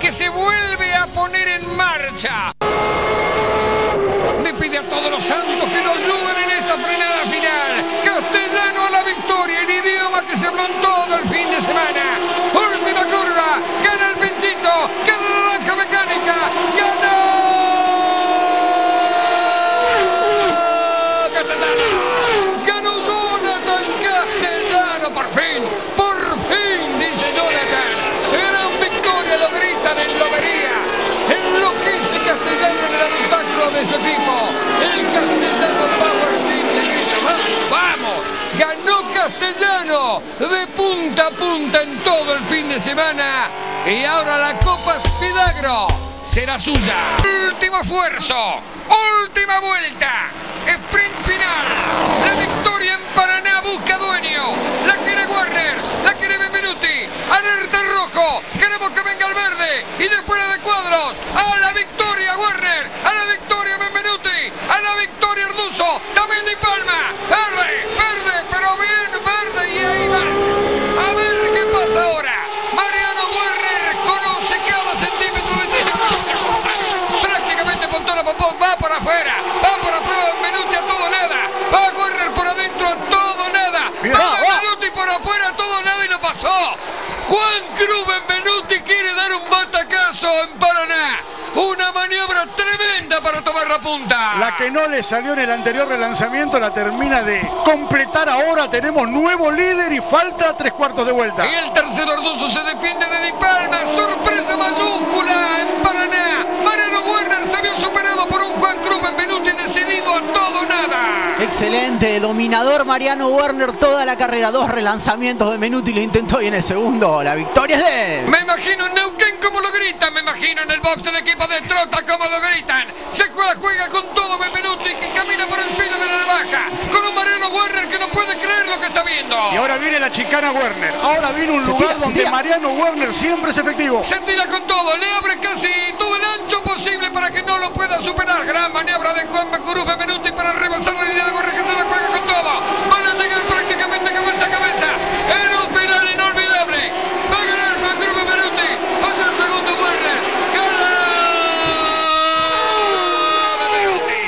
que se vuelve a poner en marcha. Le pide a todos los santos que lo ayuden en esta frenada final. Castellano a la victoria, el idioma que se habló en todo el fin de semana. Última curva, gana el pinchito, gana la naranja mecánica, gana. Castellano. Ganó Jonathan Castellano, por fin, por fin, dice Jonathan. Gran victoria, lo gritan en Lobería. Enloquece Castellano en el habitáculo de su equipo. El Castellano Power Team "Vamos, vamos. Ganó Castellano de punta a punta en todo el fin de semana. Y ahora la Copa Spidagro será suya. Último esfuerzo, última vuelta, sprint final. La victoria en Paraná busca dueño. La quiere Warner, la quiere Benvenuti. Alerta rojo, queremos que venga el verde. Y después la de cuadros. A la victoria Warner, a la victoria Benvenuti, a la victoria Arduzo. También Di Palma. Verde, verde, pero bien verde. Y ahí va. A ver qué pasa ahora. Mariano Werner conoce cada centímetro de terreno. Prácticamente Pontona Popó va por afuera. Va por afuera Benvenuti a todo nada. Va Werner por adentro a todo nada. Bien, Va va, va. Benvenuti por afuera a todo nada y lo pasó. Juan Cruz Benvenuti quiere dar un batacazo en Paraná. Una maniobra tremenda para tomar la punta. La que no le salió en el anterior relanzamiento la termina de completar ahora. Tenemos nuevo líder y falta tres cuartos de vuelta. Y el tercero Arduzo se defiende de Di Palma. Sorpresa mayúscula en Paraná. Decidido a todo o nada. Excelente, dominador Mariano Werner toda la carrera. Dos relanzamientos de Menuti lo intentó y en el segundo la victoria es de él. Me imagino en Neuquén como lo gritan, me imagino en el box del equipo de Trota como lo gritan. Se juega, juega con todo Benvenuti que camina por el filo de la navaja. Con un Mariano Werner que no puede creer lo que está viendo. Y ahora viene la chicana Werner. Ahora viene un Se lugar tira, donde. Mariano Werner siempre es efectivo. Se tira con todo, le abre casi todo el ancho posible para que no lo pueda superar. Gran maniobra de Juan Bacurú Benvenuti para rebasar la línea de Werner que se la juega con todo. Van a llegar prácticamente cabeza a cabeza. En un final inolvidable. Va a ganar Juan Cruz Benvenuti. El segundo Werner. Gana Benvenuti.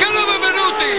Ganó Benvenuti.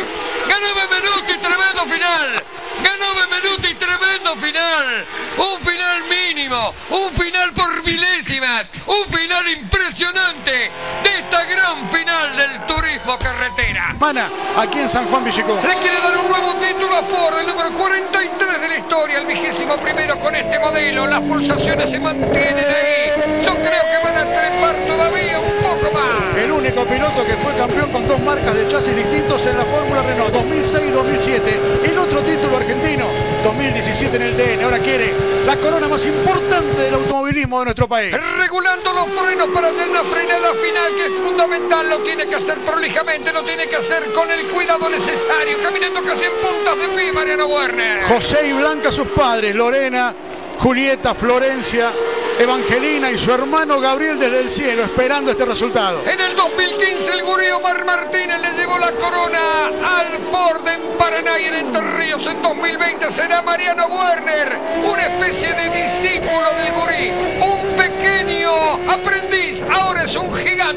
Ganó Benvenuti. Tremendo final. Ganó Benvenuti. Tremendo final. Un final mínimo. Un final por milésimas. Un final impresionante de esta gran final del turismo carretera. Mana, aquí en San Juan Villicó. Le quiere dar un nuevo título a Ford, el número 43 de la historia, el vigésimo primero con este modelo. Las pulsaciones se mantienen ahí. Yo creo que van a trepar todavía un poco más. El único piloto que fue campeón con dos marcas de chasis distintos en la Fórmula Renault 2006 y 2007. El otro título argentino 2017 en el DN. Ahora quiere la corona más importante del automovilismo de nuestro país. Regulando los frenos para hacer una frenada final que es fundamental, lo tiene que hacer prolijamente, lo tiene que hacer con el cuidado necesario, caminando casi en puntas de pie Mariano Werner. José y Blanca, sus padres, Lorena, Julieta, Florencia, Evangelina y su hermano Gabriel desde el cielo, esperando este resultado. En el 2015 el gurí Omar Martínez le llevó la corona al Ford en Paraná y en Entre Ríos. En 2020 será Mariano Werner, una especie de discípulo del gurí, un pequeño aprendiz, ahora es un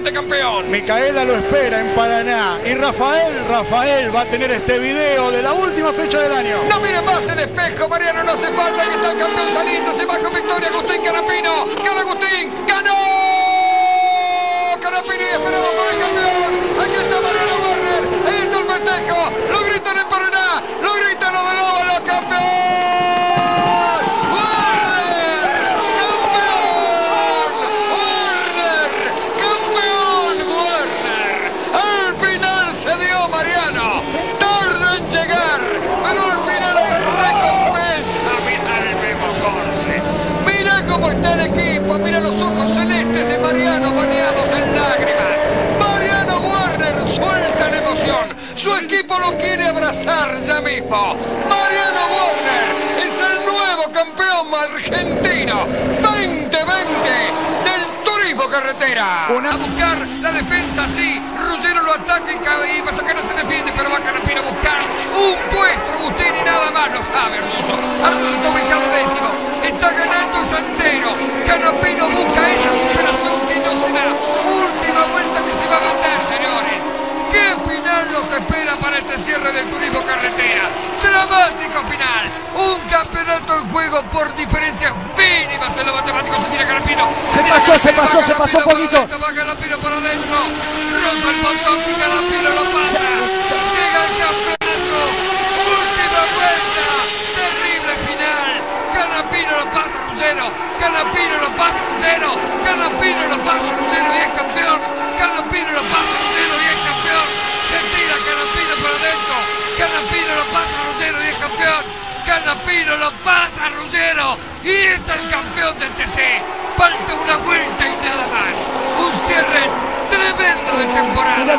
gigante campeón. Micaela lo espera en Paraná. Y Rafael, Rafael va a tener este video de la última fecha del año. No mire más el espejo, Mariano, no hace falta que está el campeón saliendo, se va con victoria Agustín Canapino, gana Agustín, ganó Canapino y esperado por el campeón, aquí está Mariano Werner, ahí está el festejo, lo gritan en Paraná, lo gritan los del óvalo, campeón, Werner, campeón, Werner, campeón Werner, al final se dio Mariano, tarda en llegar, pero al final hay recompensa, mira el Memo Corse, mira cómo está el equipo, mira los ojos celestes de Mariano bañados en lágrimas, Mariano Werner suelta la emoción, su equipo lo quiere abrazar ya mismo, Mariano Werner es el nuevo campeón argentino 2020 del turismo carretera. Una- A buscar la defensa, sí. Ruggiero lo ataca y, ca- y Mazacana se defiende, pero va Canapino a buscar un puesto. Agustín y nada más lo sabe. Arduzo está ubicado décimo. Está ganando Santero. Canapino busca final los espera para este cierre del turismo carretera. Dramático final. Un campeonato en juego por diferencias mínimas en lo matemático. Se tira Carapino. Se pasó, se pasó, se pasó un poquito. Va Carapino por adentro. Rosa el Potosí, Carapino lo pasa. Llega el campeonato. Última vuelta. Terrible final. Canapino lo pasa Lucero. Canapino lo pasa Lucero. Canapino lo pasa Lucero y es campeón. Canapino lo pasa Lucero Canapino lo pasa Ruggiero y es el campeón del TC. Falta una vuelta y nada más. Un cierre tremendo de temporada.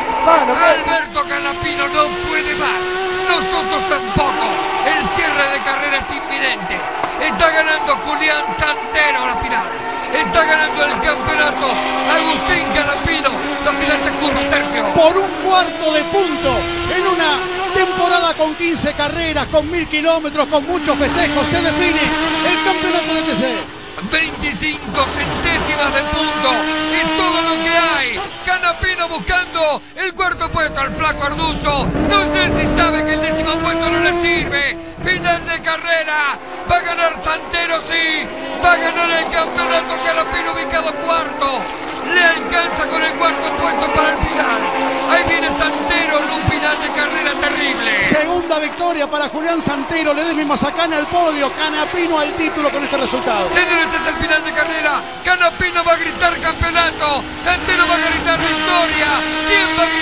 Alberto Canapino no puede más. Nosotros tampoco. El cierre de carrera es inminente. Está ganando Julián Santero la final. Está ganando el campeonato Agustín Canapino. Los gigantes curva Sergio. Por un cuarto de punto en una temporada con 15 carreras, con mil kilómetros, con muchos festejos, se define el campeonato de TC. 25 centésimas de punto y todo lo que hay. Canapino buscando el cuarto puesto al flaco Arduzo. No sé si sabe que el décimo puesto no le sirve. Final de carrera. Va a ganar Santero, sí. Va a ganar el campeonato Canapino ubicado cuarto. Le alcanza con el cuarto puesto para el final. Ahí viene Santero en un final de carrera terrible. Segunda victoria para Julián Santero. Le mi Mazacana al podio. Canapino al título con este resultado. Señores, es el final de carrera. Canapino va a gritar campeonato. Santero va a gritar victoria. ¿Quién va a gritar